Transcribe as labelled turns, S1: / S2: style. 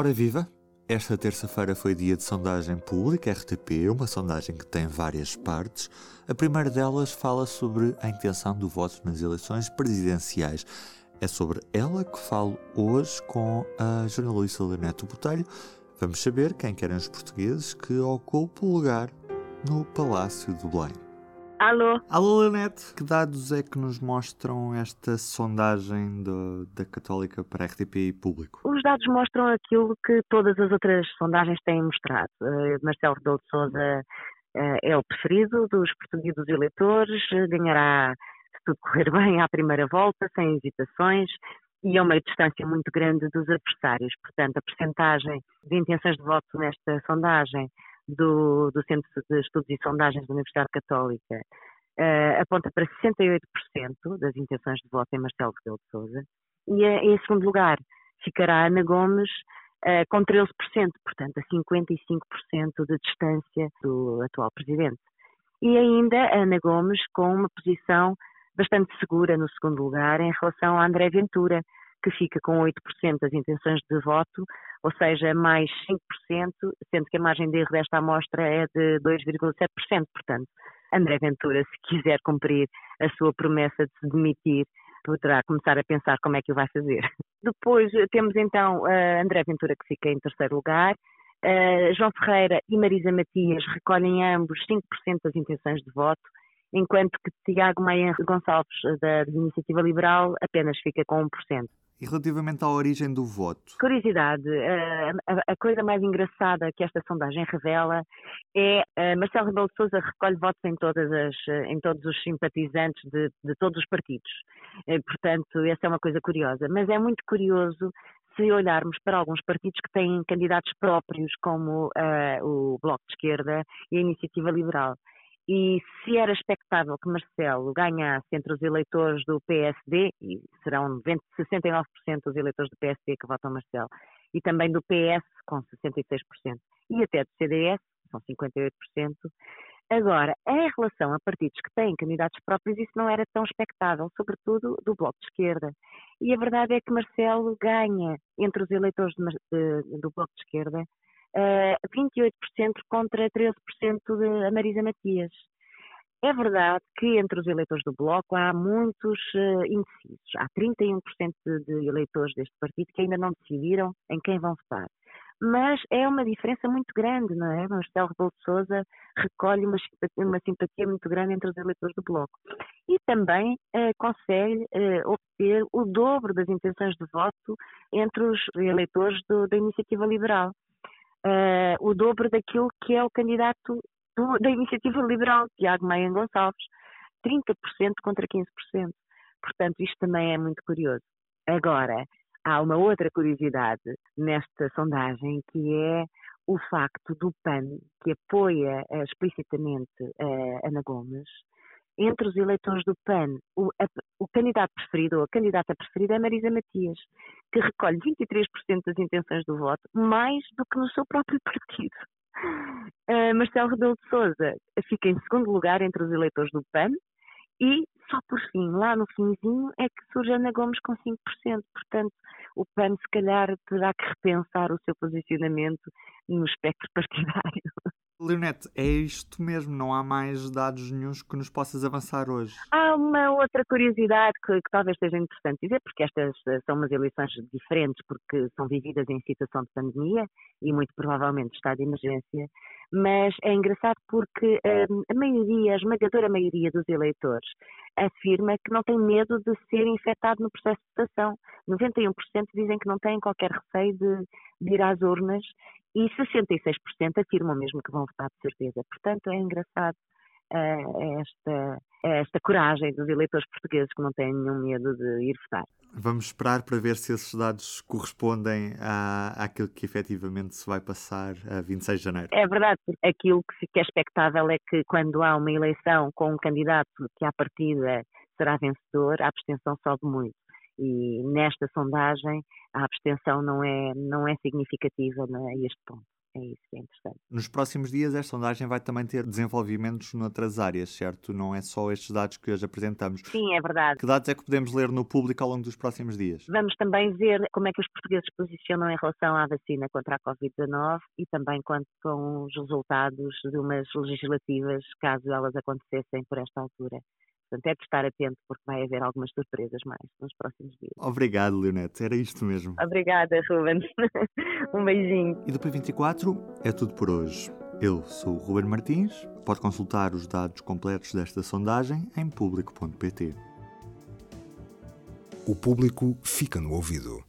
S1: Ora viva! Esta terça-feira foi dia de sondagem pública RTP, uma sondagem que tem várias partes. A primeira delas fala sobre a intenção do voto nas eleições presidenciais. É sobre ela que falo hoje com a jornalista Leonete Botelho. Vamos saber quem querem os portugueses que ocupa o lugar no Palácio do Belém.
S2: Alô?
S1: Alô, Leonete. Que dados é que nos mostram esta sondagem do, da Católica para RTP e público?
S2: Os dados mostram aquilo que todas as outras sondagens têm mostrado. Uh, Marcelo Rebelo de Sousa uh, é o preferido dos portugueses dos eleitores, ganhará, se tudo correr bem, à primeira volta, sem hesitações, e a uma distância muito grande dos adversários. Portanto, a percentagem de intenções de voto nesta sondagem do, do Centro de Estudos e Sondagens da Universidade Católica uh, aponta para 68% das intenções de voto em Marcelo Rebelo de Sousa e uh, em segundo lugar ficará Ana Gomes uh, com 13%, portanto a 55% de distância do atual Presidente. E ainda Ana Gomes com uma posição bastante segura no segundo lugar em relação a André Ventura, que fica com 8% das intenções de voto, ou seja, mais 5%, sendo que a margem de erro desta amostra é de 2,7%. Portanto, André Ventura, se quiser cumprir a sua promessa de se demitir, poderá começar a pensar como é que o vai fazer. Depois temos então André Ventura, que fica em terceiro lugar. Uh, João Ferreira e Marisa Matias recolhem ambos 5% das intenções de voto, enquanto que Tiago Maia Gonçalves, da Iniciativa Liberal, apenas fica com 1%.
S1: E relativamente à origem do voto?
S2: Curiosidade, eh, a, coisa mais engraçada que esta sondagem revela é uh, Marcelo Rebelo de Sousa recolhe votos em, todas as, em todos os simpatizantes de, de todos os partidos. Portanto, essa é uma coisa curiosa. Mas é muito curioso se olharmos para alguns partidos que têm candidatos próprios, como uh, o Bloco de Esquerda e a Iniciativa Liberal. E se era expectável que Marcelo ganhasse entre os eleitores do PSD, e serão 20, 69% dos eleitores do PSD que votam Marcelo, e também do PS, com 66%, e até do CDS, são 58%. Agora, em relação a partidos que têm candidatos próprios, isso não era tão expectável, sobretudo do Bloco de Esquerda. E a verdade é que Marcelo ganha entre os eleitores de, de, do Bloco de Esquerda uh, 28% contra 13% de Marisa Matias. É verdade que entre os eleitores do Bloco há muitos uh, indecisos. Há 31% de, eleitores deste partido que ainda não decidiram em quem vão votar mas é uma diferença muito grande, não é? Marcelo Rebelo de Sousa recolhe uma simpatia, uma simpatia, muito grande entre os eleitores do Bloco. E também uh, consegue uh, obter o dobro das intenções de voto entre os eleitores do, da Iniciativa Liberal uh, o dobro daquilo que é o candidato do, da iniciativa liberal, Tiago Maia Gonçalves, 30% contra 15%. Portanto, isto também é muito curioso. Agora, há uma outra curiosidade nesta sondagem que é o facto do PAN, que apoia uh, explicitamente uh, Ana Gomes, entre os eleitores do PAN, o, a, o, candidato preferido ou a candidata preferida é Marisa Matias, que recolhe 23% das intenções do voto, mais do que no seu próprio partido. Uh, Marcelo Rebelo de Sousa fica em segundo lugar entre os eleitores do PAN e só por fim, lá no finzinho, é que surge Ana Gomes com 5%. Portanto, o PAN se calhar terá que repensar o seu posicionamento no espectro partidário.
S1: Leonete, é isto mesmo, não há mais dados nenhums que nos possas avançar hoje.
S2: Há uma outra curiosidade que, que, talvez seja interessante dizer, porque estas eh, são umas eleições diferentes, porque são vividas em situação de pandemia e muito provavelmente estado de emergência, mas é engraçado porque um, a maioria, a esmagadora maioria dos eleitores afirma que não tem medo de ser infectado no processo de votação. 91% dizem que não têm qualquer receio de, de ir às urnas e 66% afirmam mesmo que vão votar de certeza. Portanto, é engraçado uh, esta, esta coragem dos eleitores portugueses que não têm nenhum medo de ir votar.
S1: Vamos esperar para ver se esses dados correspondem à, àquilo que efetivamente se vai passar a 26 de janeiro.
S2: É verdade, aquilo que é expectável é que quando há uma eleição com um candidato que à partida será vencedor, a abstenção sobe muito e nesta sondagem a abstenção não é, não é significativa a este ponto. é isso que é interessante.
S1: Nos próximos dias, esta sondagem vai também ter desenvolvimentos noutras áreas, certo? Não é só estes dados que hoje apresentamos.
S2: Sim, é verdade.
S1: Que dados é que podemos ler no público ao longo dos próximos dias?
S2: Vamos também ver como é que os portugueses se posicionam em relação à vacina contra a Covid-19 e também quanto com os resultados de umas legislativas, caso elas acontecessem por esta altura. Portanto, é de estar atento porque vai haver algumas surpresas mais nos próximos dias.
S1: Obrigado, Leonete. Era isto mesmo.
S2: Obrigada, Ruben. um beijinho.
S1: E do P24 é tudo por hoje. Eu sou o Ruben Martins. Pode consultar os dados completos desta sondagem em público.pt.
S3: O público fica no ouvido.